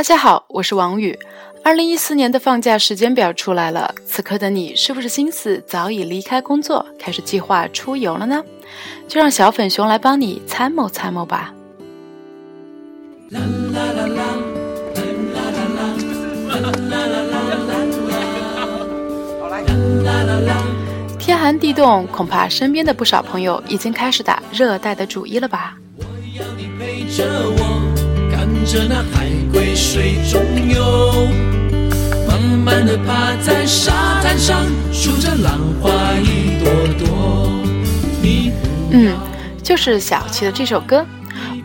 大家好，我是王宇。二零一四年的放假时间表出来了，此刻的你是不是心思早已离开工作，开始计划出游了呢？就让小粉熊来帮你参谋参谋吧。啦啦啦啦啦啦啦啦啦啦啦啦天寒地冻，恐怕身边的不少朋友已经开始打热带的主意了吧？着看着那海龟水中游，慢慢的趴在沙滩上，数着浪花一朵朵。嗯，就是小七的这首歌。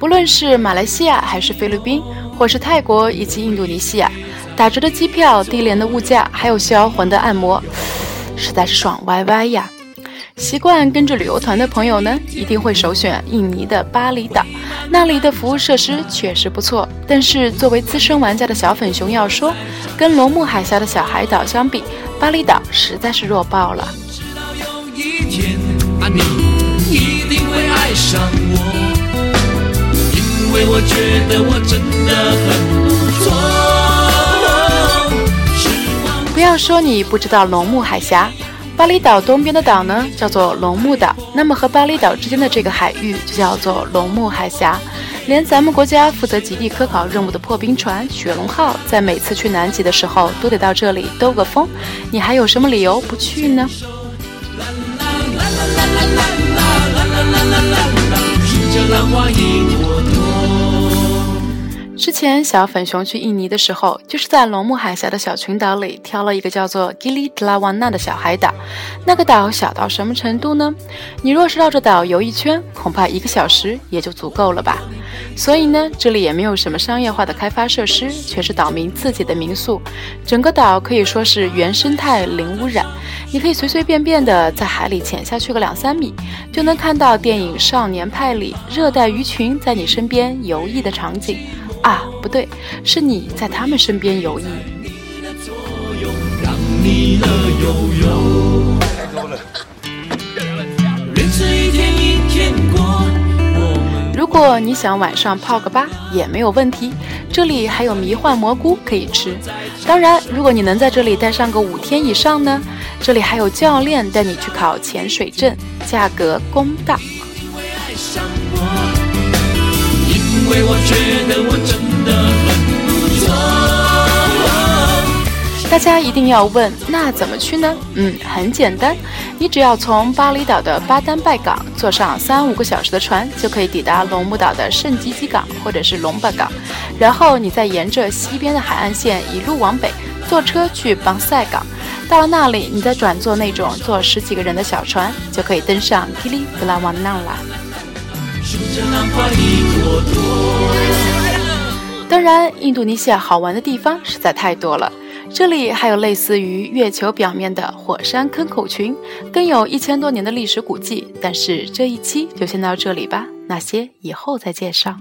不论是马来西亚还是菲律宾，或是泰国以及印度尼西亚，打折的机票、低廉的物价，还有销魂的按摩，实在是爽歪歪呀！习惯跟着旅游团的朋友呢，一定会首选印尼的巴厘岛，那里的服务设施确实不错。但是作为资深玩家的小粉熊要说，跟龙目海峡的小海岛相比，巴厘岛实在是弱爆了。不要说你不知道龙目海峡。巴厘岛东边的岛呢，叫做龙目岛。那么和巴厘岛之间的这个海域就叫做龙目海峡。连咱们国家负责极地科考任务的破冰船“雪龙号”在每次去南极的时候都得到这里兜个风。你还有什么理由不去呢？之前小粉熊去印尼的时候，就是在龙目海峡的小群岛里挑了一个叫做 Gili Trawangan 的小海岛。那个岛小到什么程度呢？你若是绕着岛游一圈，恐怕一个小时也就足够了吧。所以呢，这里也没有什么商业化的开发设施，全是岛民自己的民宿。整个岛可以说是原生态零污染，你可以随随便便的在海里潜下去个两三米，就能看到电影《少年派》里热带鱼群在你身边游弋的场景。啊，不对，是你在他们身边游弋。如果你想晚上泡个吧，也没有问题，这里还有迷幻蘑菇可以吃。当然，如果你能在这里待上个五天以上呢，这里还有教练带你去考潜水证，价格公道。大家一定要问，那怎么去呢？嗯，很简单，你只要从巴厘岛的巴丹拜港坐上三五个小时的船，就可以抵达龙目岛的圣吉吉港或者是龙巴港，然后你再沿着西边的海岸线一路往北，坐车去邦塞港。到了那里，你再转坐那种坐十几个人的小船，就可以登上吉里布拉瓦纳了。当然，印度尼西亚好玩的地方实在太多了。这里还有类似于月球表面的火山坑口群，更有一千多年的历史古迹。但是这一期就先到这里吧，那些以后再介绍。